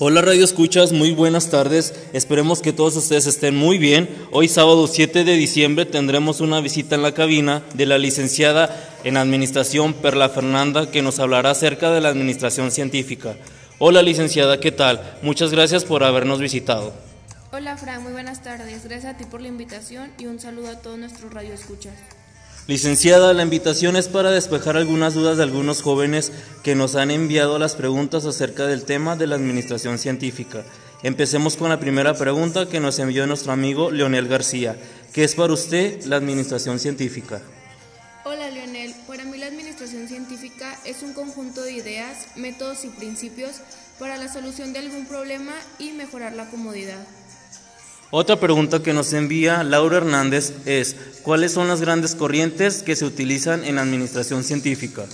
Hola Radio Escuchas, muy buenas tardes. Esperemos que todos ustedes estén muy bien. Hoy sábado 7 de diciembre tendremos una visita en la cabina de la licenciada en Administración Perla Fernanda que nos hablará acerca de la Administración Científica. Hola licenciada, ¿qué tal? Muchas gracias por habernos visitado. Hola Fran, muy buenas tardes. Gracias a ti por la invitación y un saludo a todos nuestros Radio Escuchas. Licenciada, la invitación es para despejar algunas dudas de algunos jóvenes que nos han enviado las preguntas acerca del tema de la administración científica. Empecemos con la primera pregunta que nos envió nuestro amigo Leonel García. ¿Qué es para usted la administración científica? Hola Leonel, para mí la administración científica es un conjunto de ideas, métodos y principios para la solución de algún problema y mejorar la comodidad. Otra pregunta que nos envía Laura Hernández es, ¿cuáles son las grandes corrientes que se utilizan en administración científica?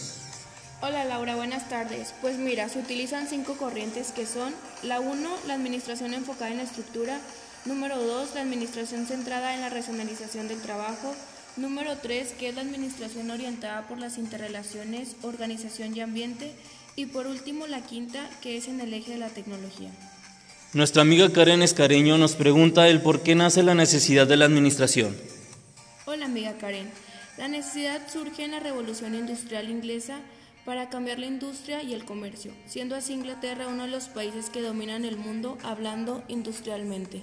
Hola Laura, buenas tardes. Pues mira, se utilizan cinco corrientes que son la 1, la administración enfocada en la estructura, número 2, la administración centrada en la racionalización del trabajo, número 3, que es la administración orientada por las interrelaciones, organización y ambiente, y por último la quinta, que es en el eje de la tecnología. Nuestra amiga Karen Escareño nos pregunta el por qué nace la necesidad de la administración. Hola amiga Karen, la necesidad surge en la revolución industrial inglesa para cambiar la industria y el comercio, siendo así Inglaterra uno de los países que dominan el mundo hablando industrialmente.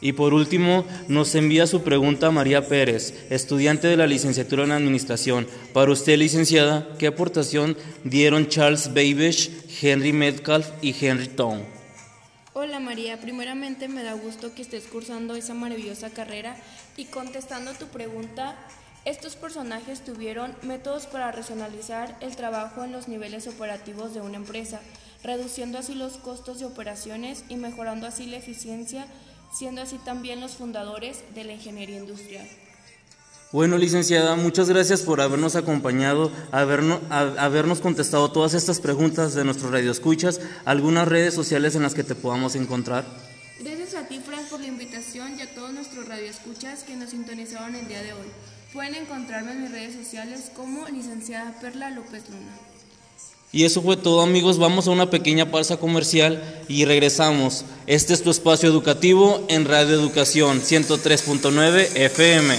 Y por último, nos envía su pregunta María Pérez, estudiante de la licenciatura en Administración. Para usted, licenciada, ¿qué aportación dieron Charles Babbage, Henry Metcalf y Henry Town? Hola María, primeramente me da gusto que estés cursando esa maravillosa carrera y contestando tu pregunta, estos personajes tuvieron métodos para racionalizar el trabajo en los niveles operativos de una empresa, reduciendo así los costos de operaciones y mejorando así la eficiencia, siendo así también los fundadores de la ingeniería industrial. Bueno, licenciada, muchas gracias por habernos acompañado, habernos, habernos contestado todas estas preguntas de nuestros radioescuchas, algunas redes sociales en las que te podamos encontrar. Gracias a ti, Frank, por la invitación y a todos nuestros radioescuchas que nos sintonizaron el día de hoy. Pueden encontrarme en mis redes sociales como licenciada Perla López Luna. Y eso fue todo amigos, vamos a una pequeña pausa comercial y regresamos. Este es tu espacio educativo en Radio Educación 103.9 FM.